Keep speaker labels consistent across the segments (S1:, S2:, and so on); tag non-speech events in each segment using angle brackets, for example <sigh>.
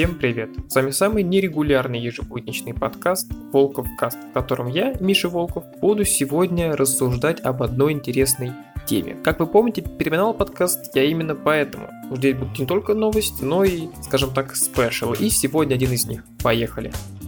S1: Всем привет! С вами самый нерегулярный ежебудничный подкаст Волков Каст, в котором я, Миша Волков, буду сегодня рассуждать об одной интересной теме. Как вы помните, переименовал подкаст я именно поэтому. Здесь будут не только новости, но и, скажем так, спешл. И сегодня один из них. Поехали! А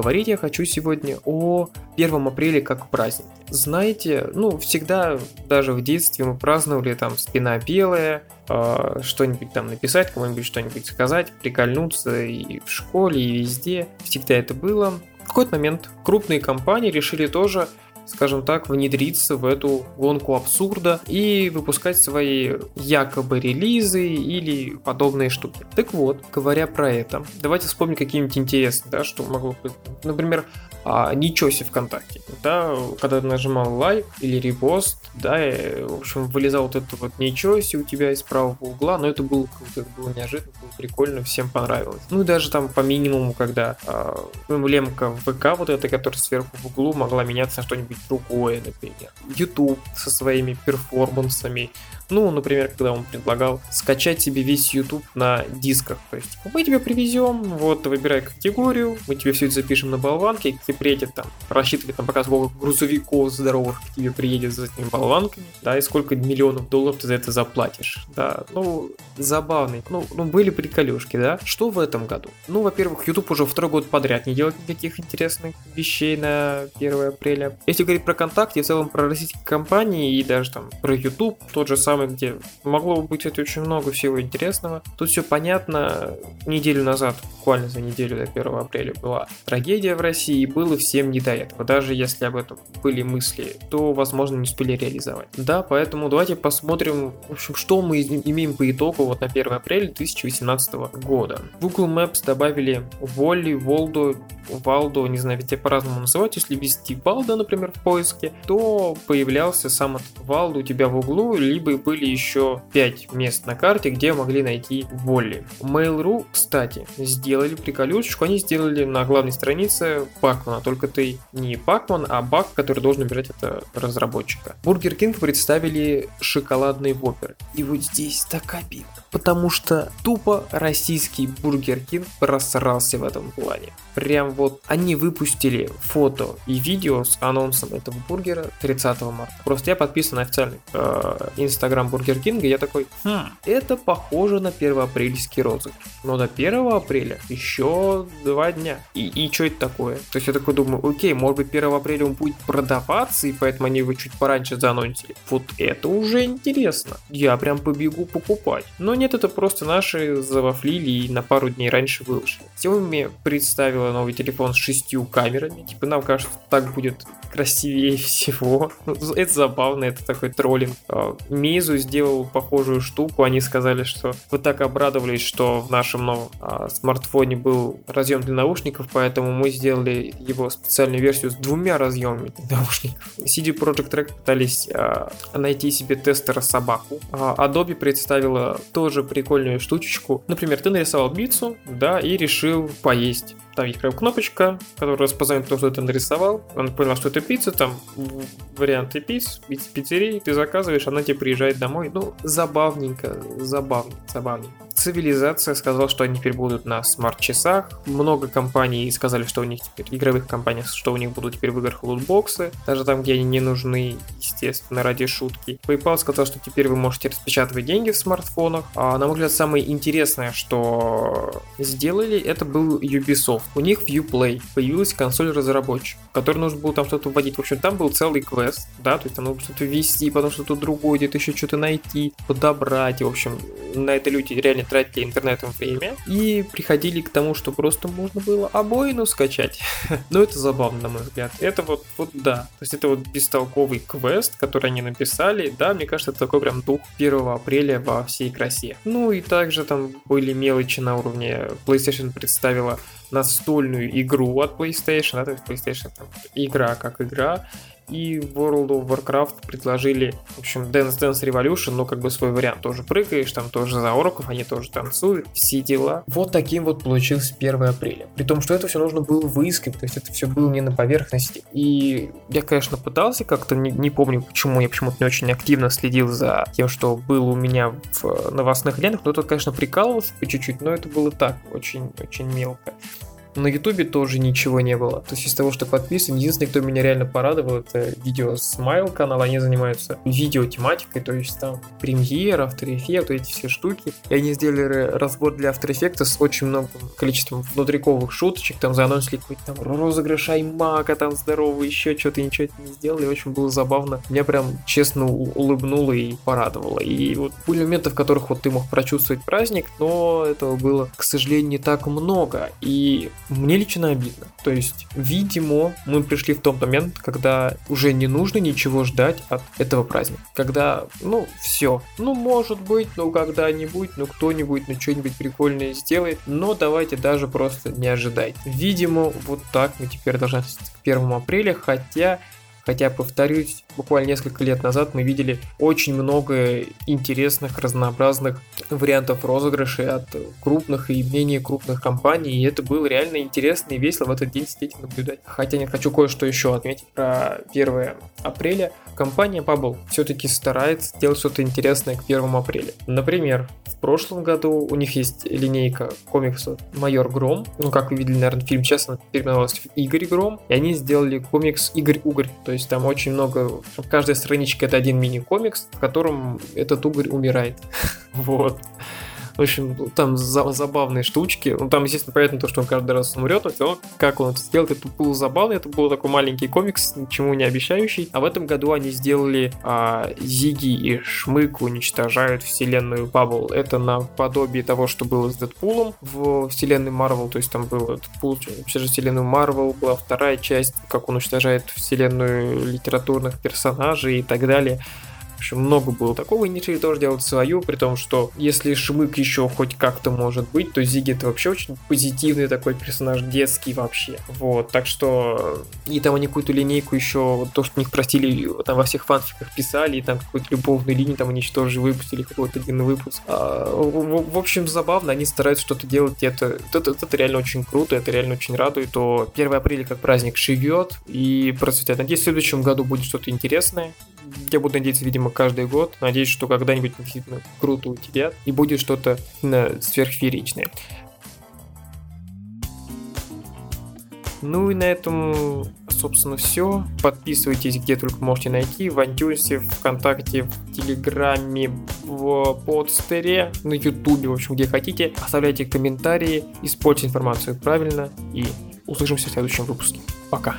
S1: поговорить я хочу сегодня о 1 апреля как празднике. Знаете, ну, всегда, даже в детстве мы праздновали там спина белая, э, что-нибудь там написать, кому-нибудь что-нибудь сказать, прикольнуться и в школе, и везде. Всегда это было. В какой-то момент крупные компании решили тоже скажем так, внедриться в эту гонку абсурда и выпускать свои якобы релизы или подобные штуки. Так вот, говоря про это, давайте вспомним какие-нибудь интересные, да, что могло быть. Например, а, ничего себе ВКонтакте. Да, когда нажимал лайк или репост, да, и, в общем, вылезал вот это вот ничего себе у тебя из правого угла, но это было круто, это было неожиданно, было прикольно, всем понравилось. Ну и даже там по минимуму, когда а, эмблемка ВК вот эта, которая сверху в углу, могла меняться на что-нибудь другое, например. YouTube со своими перформансами, ну, например, когда он предлагал скачать себе весь YouTube на дисках. То есть мы тебе привезем, вот выбирай категорию, мы тебе все это запишем на болванке, и тебе приедет там, рассчитывай там пока сколько грузовиков здоровых к тебе приедет за этими болванками, да, и сколько миллионов долларов ты за это заплатишь, да, ну, забавный, ну, ну были приколюшки, да. Что в этом году? Ну, во-первых, YouTube уже второй год подряд не делает никаких интересных вещей на 1 апреля. Если говорить про контакт, в целом про российские компании и даже там про YouTube, тот же самый самом где могло бы быть это очень много всего интересного. Тут все понятно. Неделю назад, буквально за неделю до 1 апреля, была трагедия в России, и было всем не до этого. Даже если об этом были мысли, то, возможно, не успели реализовать. Да, поэтому давайте посмотрим, в общем, что мы имеем по итогу вот на 1 апреля 2018 года. В Google Maps добавили Уолли, Уолдо, Валдо, не знаю, ведь по-разному называть. Если ввести Валдо, например, в поиске, то появлялся сам этот Валдо у тебя в углу, либо были еще 5 мест на карте, где могли найти Уолли. Mail.ru, кстати, сделали приколюшечку, они сделали на главной странице Пакмана, только ты не Пакман, а баг, который должен убирать это разработчика. Бургер Кинг представили шоколадный воппер. И вот здесь так обидно, потому что тупо российский Бургер Кинг просрался в этом плане. Прям вот они выпустили фото и видео с анонсом этого бургера 30 марта. Просто я подписан на официальный инстаграм Инстаграм Бургер Кинга, я такой, хм, это похоже на первоапрельский розыгрыш. Но до 1 апреля еще два дня. И, и что это такое? То есть я такой думаю, окей, может быть 1 апреля он будет продаваться, и поэтому они его чуть пораньше заанонсили. Вот это уже интересно. Я прям побегу покупать. Но нет, это просто наши завафлили и на пару дней раньше выложили. Xiaomi представила новый телефон с шестью камерами. Типа нам кажется, так будет красивее всего. <laughs> Это забавно, это такой троллинг. А, Meizu сделал похожую штуку. Они сказали, что вы так обрадовались, что в нашем новом а, смартфоне был разъем для наушников, поэтому мы сделали его специальную версию с двумя разъемами для наушников. CD Projekt Red пытались а, найти себе тестера собаку. А Adobe представила тоже прикольную штучечку. Например, ты нарисовал бицу, да, и решил поесть там есть прям кнопочка, которая распознает то, что ты нарисовал. Он понял, что это пицца, там варианты пиц, пиццерии, ты заказываешь, она тебе приезжает домой. Ну, забавненько, забавненько, забавненько. Цивилизация сказала, что они теперь будут на смарт-часах. Много компаний сказали, что у них теперь, игровых компаний, что у них будут теперь в играх лутбоксы. Даже там, где они не нужны, естественно, ради шутки. PayPal сказал, что теперь вы можете распечатывать деньги в смартфонах. А, на мой взгляд, самое интересное, что сделали, это был Ubisoft. У них в Uplay появилась консоль разработчика, в которой нужно было там что-то вводить. В общем, там был целый квест, да, то есть там нужно что-то ввести, потом что-то другое, где-то еще что-то найти, подобрать. В общем, на это люди реально тратили интернетом время и приходили к тому, что просто можно было обоину скачать. <laughs> Но это забавно, на мой взгляд. Это вот, вот да. То есть это вот бестолковый квест, который они написали. Да, мне кажется, это такой прям дух 1 апреля во всей красе. Ну и также там были мелочи на уровне PlayStation представила настольную игру от PlayStation, да, то есть PlayStation там, игра как игра, и World of Warcraft предложили, в общем, Dance Dance Revolution, ну, как бы свой вариант. Тоже прыгаешь, там тоже за орков, они тоже танцуют, все дела. Вот таким вот получился 1 апреля. При том, что это все нужно было выискать, то есть это все было не на поверхности. И я, конечно, пытался как-то, не, не помню почему, я почему-то не очень активно следил за тем, что было у меня в новостных лентах, но тут, конечно, прикалывался по чуть-чуть, но это было так, очень-очень мелко. На Ютубе тоже ничего не было. То есть из того, что подписан, единственный, кто меня реально порадовал, это видео Smile канал. Они занимаются видео тематикой, то есть там премьер, After Effects, эти все штуки. И они сделали разбор для After Effects с очень многим количеством внутриковых шуточек. Там заанонсили какой-то там розыгрыш Аймака, там здоровый, еще что-то, ничего не сделали. Очень было забавно. Меня прям честно улыбнуло и порадовало. И вот были моменты, в которых вот ты мог прочувствовать праздник, но этого было, к сожалению, не так много. И мне лично обидно. То есть, видимо, мы пришли в тот момент, когда уже не нужно ничего ждать от этого праздника. Когда, ну, все. Ну, может быть, ну, когда-нибудь, ну, кто-нибудь, ну, что-нибудь прикольное сделает. Но давайте даже просто не ожидать. Видимо, вот так мы теперь должны к 1 апреля, хотя Хотя, повторюсь, буквально несколько лет назад мы видели очень много интересных, разнообразных вариантов розыгрышей от крупных и менее крупных компаний, и это было реально интересно и весело в этот день сидеть и наблюдать. Хотя не хочу кое-что еще отметить про 1 апреля. Компания Bubble все-таки старается делать что-то интересное к 1 апреля. Например, в прошлом году у них есть линейка комиксов «Майор Гром», ну, как вы видели, наверное, фильм сейчас она переименовалась в «Игорь Гром», и они сделали комикс «Игорь Угорь», есть там очень много, каждая страничка это один мини-комикс, в котором этот угорь умирает. <laughs> Вот. В общем, там за забавные штучки. Ну, там, естественно, понятно то, что он каждый раз умрет, но все как он это сделал, это было забавно. Это был такой маленький комикс, ничему не обещающий. А в этом году они сделали а, Зиги и Шмык уничтожают вселенную Баббл. Это наподобие того, что было с Дэдпулом в вселенной Марвел. То есть там был Дэдпул через вселенную Марвел, была вторая часть, как он уничтожает вселенную литературных персонажей и так далее общем, много было такого, и решили тоже делать свою, при том, что если Шмык еще хоть как-то может быть, то Зиги это вообще очень позитивный такой персонаж, детский вообще. Вот, так что... И там они какую-то линейку еще, то, что них простили, там во всех фанфиках писали, и там какую-то любовную линию там они что же выпустили, какой-то один выпуск. А, в, в, общем, забавно, они стараются что-то делать, и это, это, это реально очень круто, это реально очень радует, то 1 апреля как праздник живет и процветает. Надеюсь, в следующем году будет что-то интересное. Я буду надеяться, видимо, каждый год. Надеюсь, что когда-нибудь действительно круто у тебя и будет что-то сверхфееричное. Ну и на этом, собственно, все. Подписывайтесь где только можете найти. В iTunes, ВКонтакте, в Телеграме, в подстере, на Ютубе, в общем, где хотите. Оставляйте комментарии, используйте информацию правильно и услышимся в следующем выпуске. Пока.